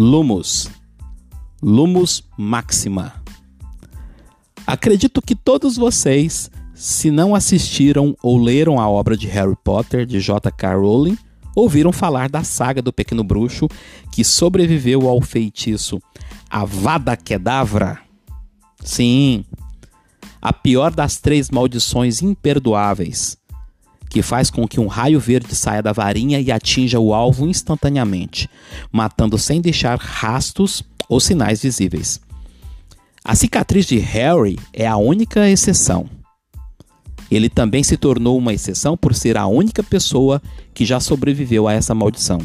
Lumos. Lumos Maxima. Acredito que todos vocês, se não assistiram ou leram a obra de Harry Potter de J.K. Rowling, ouviram falar da saga do Pequeno Bruxo que sobreviveu ao feitiço Avada Kedavra. Sim, a pior das três maldições imperdoáveis, que faz com que um raio verde saia da varinha e atinja o alvo instantaneamente, matando sem deixar rastros ou sinais visíveis. A cicatriz de Harry é a única exceção. Ele também se tornou uma exceção por ser a única pessoa que já sobreviveu a essa maldição.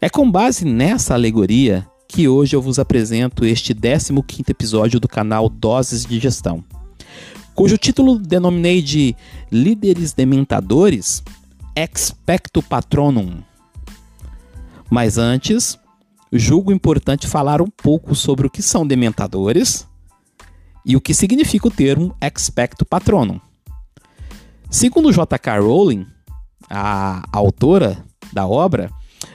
É com base nessa alegoria que hoje eu vos apresento este 15 episódio do canal Doses de Gestão cujo título denominei de Líderes Dementadores Expecto Patronum. Mas antes, julgo importante falar um pouco sobre o que são dementadores e o que significa o termo expecto patronum. Segundo J.K. Rowling, a autora da obra,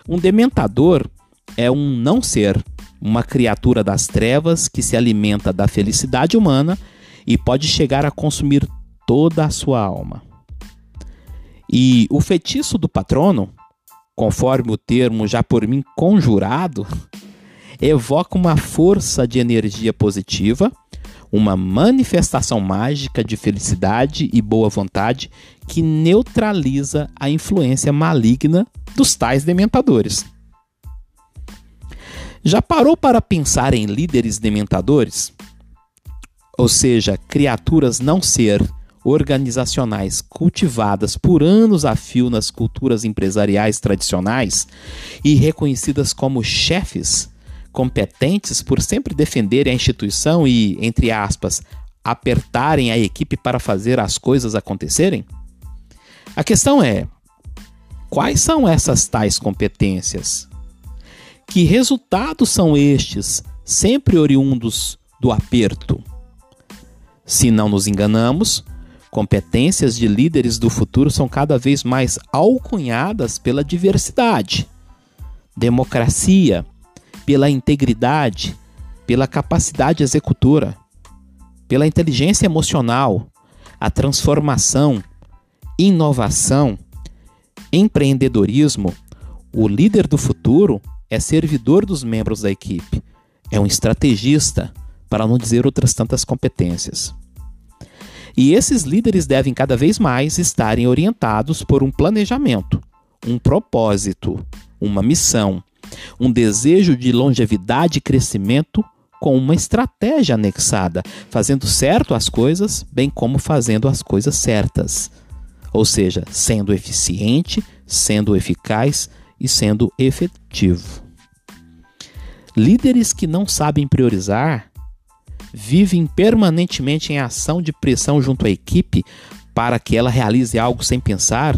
um dementador é um não ser, uma criatura das trevas que se alimenta da felicidade humana e pode chegar a consumir toda a sua alma. E o feitiço do patrono, conforme o termo já por mim conjurado, evoca uma força de energia positiva, uma manifestação mágica de felicidade e boa vontade que neutraliza a influência maligna dos tais dementadores. Já parou para pensar em líderes dementadores? Ou seja, criaturas não ser organizacionais cultivadas por anos a fio nas culturas empresariais tradicionais e reconhecidas como chefes competentes por sempre defenderem a instituição e, entre aspas, apertarem a equipe para fazer as coisas acontecerem? A questão é: quais são essas tais competências? Que resultados são estes, sempre oriundos do aperto? Se não nos enganamos, competências de líderes do futuro são cada vez mais alcunhadas pela diversidade, democracia, pela integridade, pela capacidade executora, pela inteligência emocional, a transformação, inovação, empreendedorismo. O líder do futuro é servidor dos membros da equipe, é um estrategista para não dizer outras tantas competências. E esses líderes devem cada vez mais estarem orientados por um planejamento, um propósito, uma missão, um desejo de longevidade e crescimento com uma estratégia anexada, fazendo certo as coisas, bem como fazendo as coisas certas. Ou seja, sendo eficiente, sendo eficaz e sendo efetivo. Líderes que não sabem priorizar vivem permanentemente em ação de pressão junto à equipe para que ela realize algo sem pensar,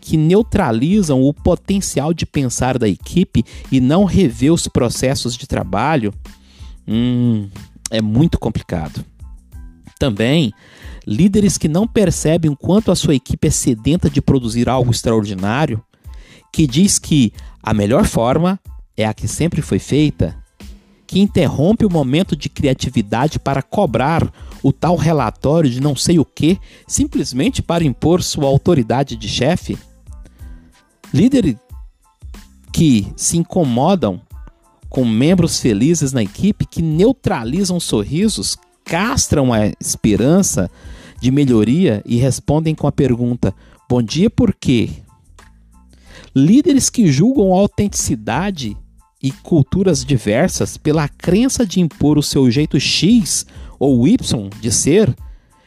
que neutralizam o potencial de pensar da equipe e não rever os processos de trabalho, hum, é muito complicado. Também, líderes que não percebem o quanto a sua equipe é sedenta de produzir algo extraordinário, que diz que a melhor forma é a que sempre foi feita, que interrompe o momento de criatividade para cobrar o tal relatório de não sei o que, simplesmente para impor sua autoridade de chefe? Líderes que se incomodam com membros felizes na equipe, que neutralizam sorrisos, castram a esperança de melhoria e respondem com a pergunta: Bom dia, por quê? Líderes que julgam a autenticidade e culturas diversas pela crença de impor o seu jeito X ou Y de ser,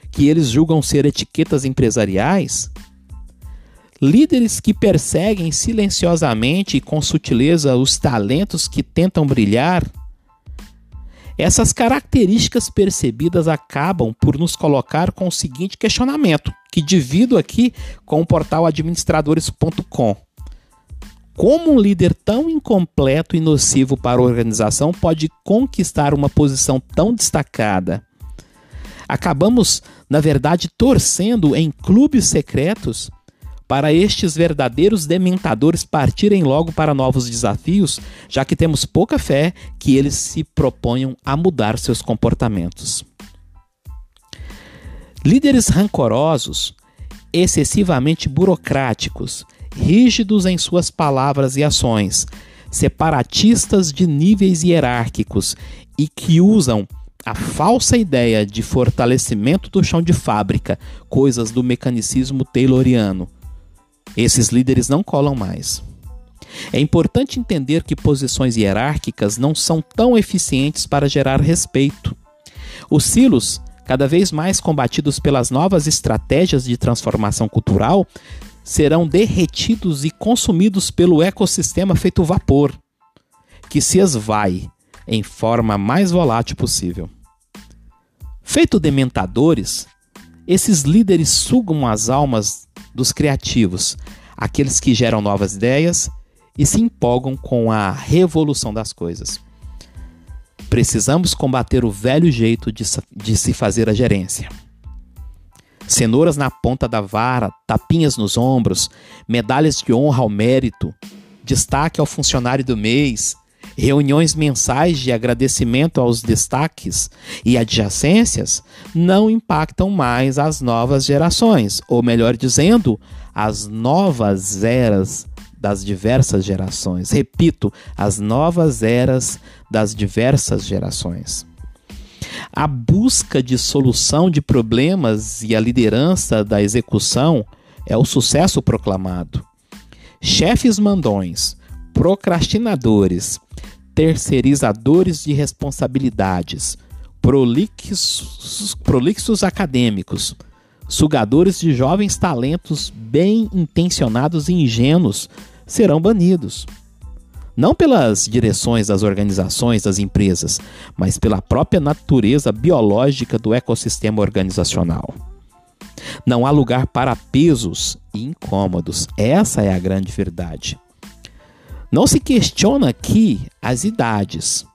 que eles julgam ser etiquetas empresariais? Líderes que perseguem silenciosamente e com sutileza os talentos que tentam brilhar? Essas características percebidas acabam por nos colocar com o seguinte questionamento, que divido aqui com o portal administradores.com. Como um líder tão incompleto e nocivo para a organização pode conquistar uma posição tão destacada? Acabamos, na verdade, torcendo em clubes secretos para estes verdadeiros dementadores partirem logo para novos desafios, já que temos pouca fé que eles se proponham a mudar seus comportamentos. Líderes rancorosos, excessivamente burocráticos, rígidos em suas palavras e ações, separatistas de níveis hierárquicos e que usam a falsa ideia de fortalecimento do chão de fábrica, coisas do mecanicismo tayloriano. Esses líderes não colam mais. É importante entender que posições hierárquicas não são tão eficientes para gerar respeito. Os silos, cada vez mais combatidos pelas novas estratégias de transformação cultural, serão derretidos e consumidos pelo ecossistema feito vapor, que se esvai em forma mais volátil possível. Feito dementadores, esses líderes sugam as almas dos criativos, aqueles que geram novas ideias e se empolgam com a revolução das coisas. Precisamos combater o velho jeito de, de se fazer a gerência cenouras na ponta da vara, tapinhas nos ombros, medalhas de honra ao mérito, destaque ao funcionário do mês, reuniões mensais de agradecimento aos destaques e adjacências não impactam mais as novas gerações, ou melhor dizendo, as novas eras das diversas gerações. Repito, as novas eras das diversas gerações. A busca de solução de problemas e a liderança da execução é o sucesso proclamado. Chefes mandões, procrastinadores, terceirizadores de responsabilidades, prolixos, prolixos acadêmicos, sugadores de jovens talentos bem intencionados e ingênuos serão banidos não pelas direções das organizações, das empresas, mas pela própria natureza biológica do ecossistema organizacional. Não há lugar para pesos e incômodos, essa é a grande verdade. Não se questiona aqui as idades.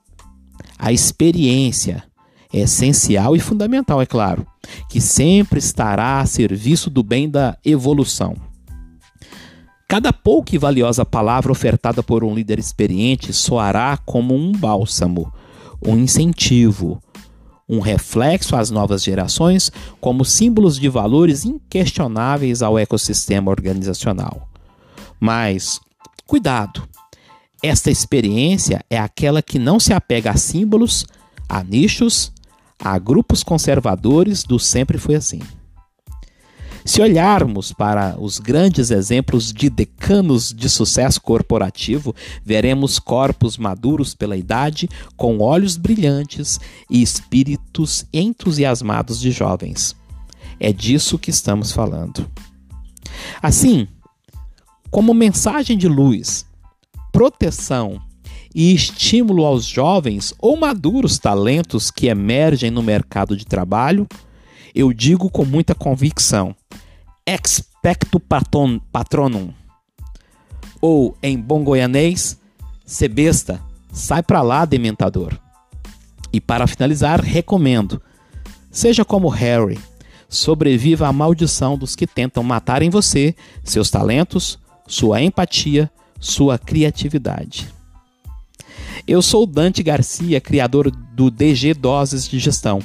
A experiência é essencial e fundamental, é claro, que sempre estará a serviço do bem da evolução. Cada pouca e valiosa palavra ofertada por um líder experiente soará como um bálsamo, um incentivo, um reflexo às novas gerações como símbolos de valores inquestionáveis ao ecossistema organizacional. Mas, cuidado! Esta experiência é aquela que não se apega a símbolos, a nichos, a grupos conservadores do sempre foi assim. Se olharmos para os grandes exemplos de decanos de sucesso corporativo, veremos corpos maduros pela idade, com olhos brilhantes e espíritos entusiasmados de jovens. É disso que estamos falando. Assim, como mensagem de luz, proteção e estímulo aos jovens ou maduros talentos que emergem no mercado de trabalho, eu digo com muita convicção: expecto patronum. Ou, em bom goianês, se besta, sai pra lá, dementador. E para finalizar, recomendo: seja como Harry, sobreviva à maldição dos que tentam matar em você seus talentos, sua empatia, sua criatividade. Eu sou Dante Garcia, criador do DG Doses de Gestão.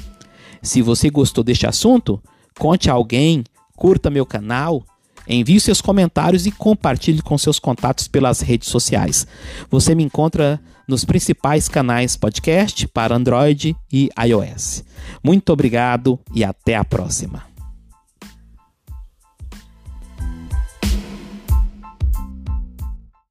Se você gostou deste assunto, conte a alguém, curta meu canal, envie seus comentários e compartilhe com seus contatos pelas redes sociais. Você me encontra nos principais canais podcast para Android e iOS. Muito obrigado e até a próxima.